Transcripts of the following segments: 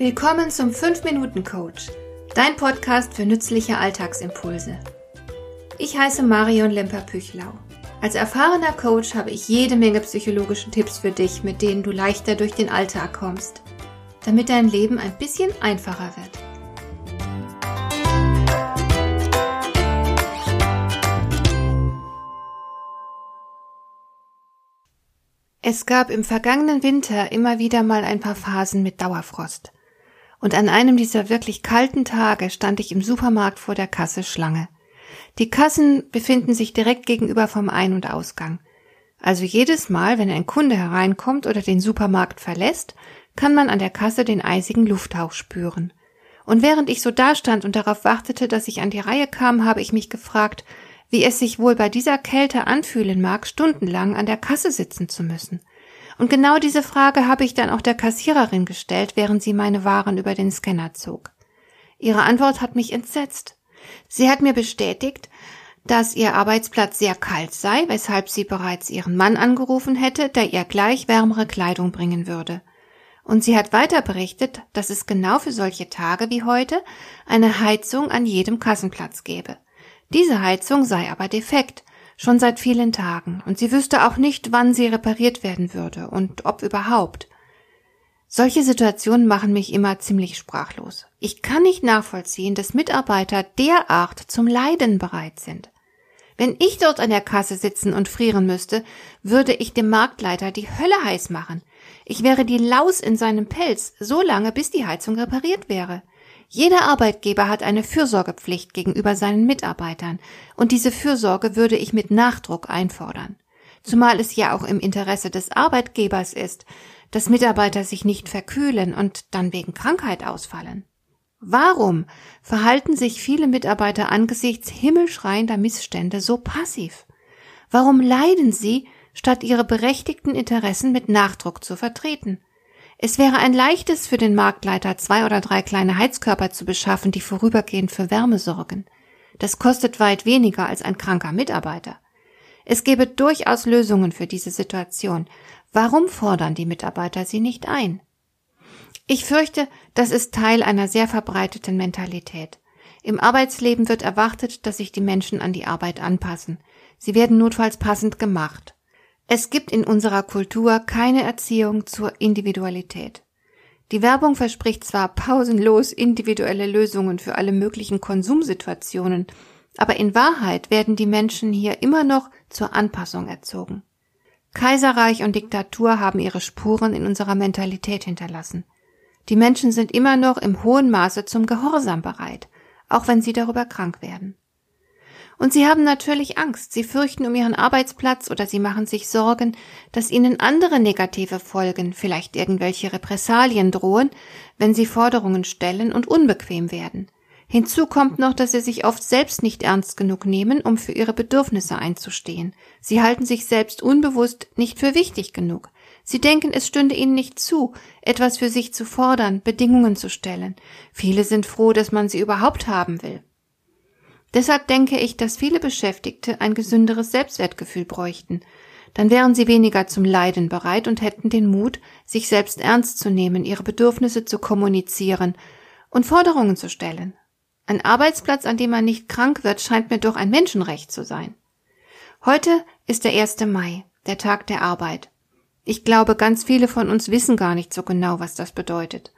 Willkommen zum 5-Minuten-Coach, dein Podcast für nützliche Alltagsimpulse. Ich heiße Marion Lemper-Püchlau. Als erfahrener Coach habe ich jede Menge psychologische Tipps für dich, mit denen du leichter durch den Alltag kommst, damit dein Leben ein bisschen einfacher wird. Es gab im vergangenen Winter immer wieder mal ein paar Phasen mit Dauerfrost. Und an einem dieser wirklich kalten Tage stand ich im Supermarkt vor der Kasse Schlange. Die Kassen befinden sich direkt gegenüber vom Ein- und Ausgang. Also jedes Mal, wenn ein Kunde hereinkommt oder den Supermarkt verlässt, kann man an der Kasse den eisigen Lufthauch spüren. Und während ich so dastand und darauf wartete, dass ich an die Reihe kam, habe ich mich gefragt, wie es sich wohl bei dieser Kälte anfühlen mag, stundenlang an der Kasse sitzen zu müssen. Und genau diese Frage habe ich dann auch der Kassiererin gestellt, während sie meine Waren über den Scanner zog. Ihre Antwort hat mich entsetzt. Sie hat mir bestätigt, dass ihr Arbeitsplatz sehr kalt sei, weshalb sie bereits ihren Mann angerufen hätte, der ihr gleich wärmere Kleidung bringen würde. Und sie hat weiter berichtet, dass es genau für solche Tage wie heute eine Heizung an jedem Kassenplatz gäbe. Diese Heizung sei aber defekt, schon seit vielen Tagen, und sie wüsste auch nicht, wann sie repariert werden würde und ob überhaupt. Solche Situationen machen mich immer ziemlich sprachlos. Ich kann nicht nachvollziehen, dass Mitarbeiter derart zum Leiden bereit sind. Wenn ich dort an der Kasse sitzen und frieren müsste, würde ich dem Marktleiter die Hölle heiß machen. Ich wäre die Laus in seinem Pelz, so lange bis die Heizung repariert wäre. Jeder Arbeitgeber hat eine Fürsorgepflicht gegenüber seinen Mitarbeitern, und diese Fürsorge würde ich mit Nachdruck einfordern. Zumal es ja auch im Interesse des Arbeitgebers ist, dass Mitarbeiter sich nicht verkühlen und dann wegen Krankheit ausfallen. Warum verhalten sich viele Mitarbeiter angesichts himmelschreiender Missstände so passiv? Warum leiden sie, statt ihre berechtigten Interessen mit Nachdruck zu vertreten? Es wäre ein leichtes für den Marktleiter, zwei oder drei kleine Heizkörper zu beschaffen, die vorübergehend für Wärme sorgen. Das kostet weit weniger als ein kranker Mitarbeiter. Es gäbe durchaus Lösungen für diese Situation. Warum fordern die Mitarbeiter sie nicht ein? Ich fürchte, das ist Teil einer sehr verbreiteten Mentalität. Im Arbeitsleben wird erwartet, dass sich die Menschen an die Arbeit anpassen. Sie werden notfalls passend gemacht. Es gibt in unserer Kultur keine Erziehung zur Individualität. Die Werbung verspricht zwar pausenlos individuelle Lösungen für alle möglichen Konsumsituationen, aber in Wahrheit werden die Menschen hier immer noch zur Anpassung erzogen. Kaiserreich und Diktatur haben ihre Spuren in unserer Mentalität hinterlassen. Die Menschen sind immer noch im hohen Maße zum Gehorsam bereit, auch wenn sie darüber krank werden. Und sie haben natürlich Angst, sie fürchten um ihren Arbeitsplatz oder sie machen sich Sorgen, dass ihnen andere negative Folgen, vielleicht irgendwelche Repressalien drohen, wenn sie Forderungen stellen und unbequem werden. Hinzu kommt noch, dass sie sich oft selbst nicht ernst genug nehmen, um für ihre Bedürfnisse einzustehen. Sie halten sich selbst unbewusst nicht für wichtig genug. Sie denken, es stünde ihnen nicht zu, etwas für sich zu fordern, Bedingungen zu stellen. Viele sind froh, dass man sie überhaupt haben will. Deshalb denke ich, dass viele Beschäftigte ein gesünderes Selbstwertgefühl bräuchten. Dann wären sie weniger zum Leiden bereit und hätten den Mut, sich selbst ernst zu nehmen, ihre Bedürfnisse zu kommunizieren und Forderungen zu stellen. Ein Arbeitsplatz, an dem man nicht krank wird, scheint mir doch ein Menschenrecht zu sein. Heute ist der 1. Mai, der Tag der Arbeit. Ich glaube, ganz viele von uns wissen gar nicht so genau, was das bedeutet.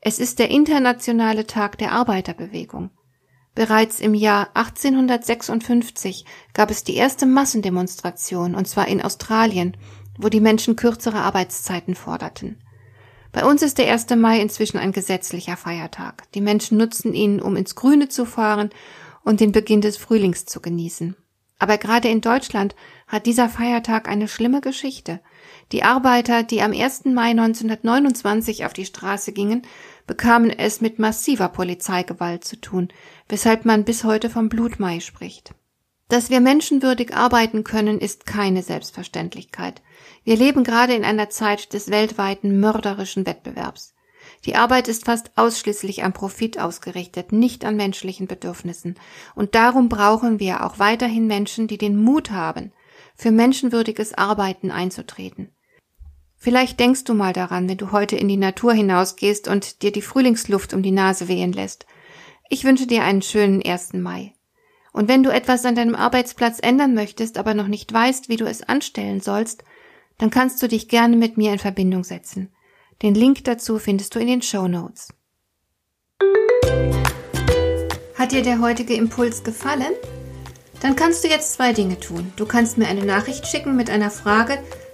Es ist der internationale Tag der Arbeiterbewegung. Bereits im Jahr 1856 gab es die erste Massendemonstration, und zwar in Australien, wo die Menschen kürzere Arbeitszeiten forderten. Bei uns ist der 1. Mai inzwischen ein gesetzlicher Feiertag. Die Menschen nutzen ihn, um ins Grüne zu fahren und den Beginn des Frühlings zu genießen. Aber gerade in Deutschland hat dieser Feiertag eine schlimme Geschichte. Die Arbeiter, die am 1. Mai 1929 auf die Straße gingen, bekamen es mit massiver Polizeigewalt zu tun, weshalb man bis heute vom Blutmai spricht. Dass wir menschenwürdig arbeiten können, ist keine Selbstverständlichkeit. Wir leben gerade in einer Zeit des weltweiten mörderischen Wettbewerbs. Die Arbeit ist fast ausschließlich am Profit ausgerichtet, nicht an menschlichen Bedürfnissen. Und darum brauchen wir auch weiterhin Menschen, die den Mut haben, für menschenwürdiges Arbeiten einzutreten. Vielleicht denkst du mal daran, wenn du heute in die Natur hinausgehst und dir die Frühlingsluft um die Nase wehen lässt. Ich wünsche dir einen schönen 1. Mai. Und wenn du etwas an deinem Arbeitsplatz ändern möchtest, aber noch nicht weißt, wie du es anstellen sollst, dann kannst du dich gerne mit mir in Verbindung setzen. Den Link dazu findest du in den Show Notes. Hat dir der heutige Impuls gefallen? Dann kannst du jetzt zwei Dinge tun. Du kannst mir eine Nachricht schicken mit einer Frage,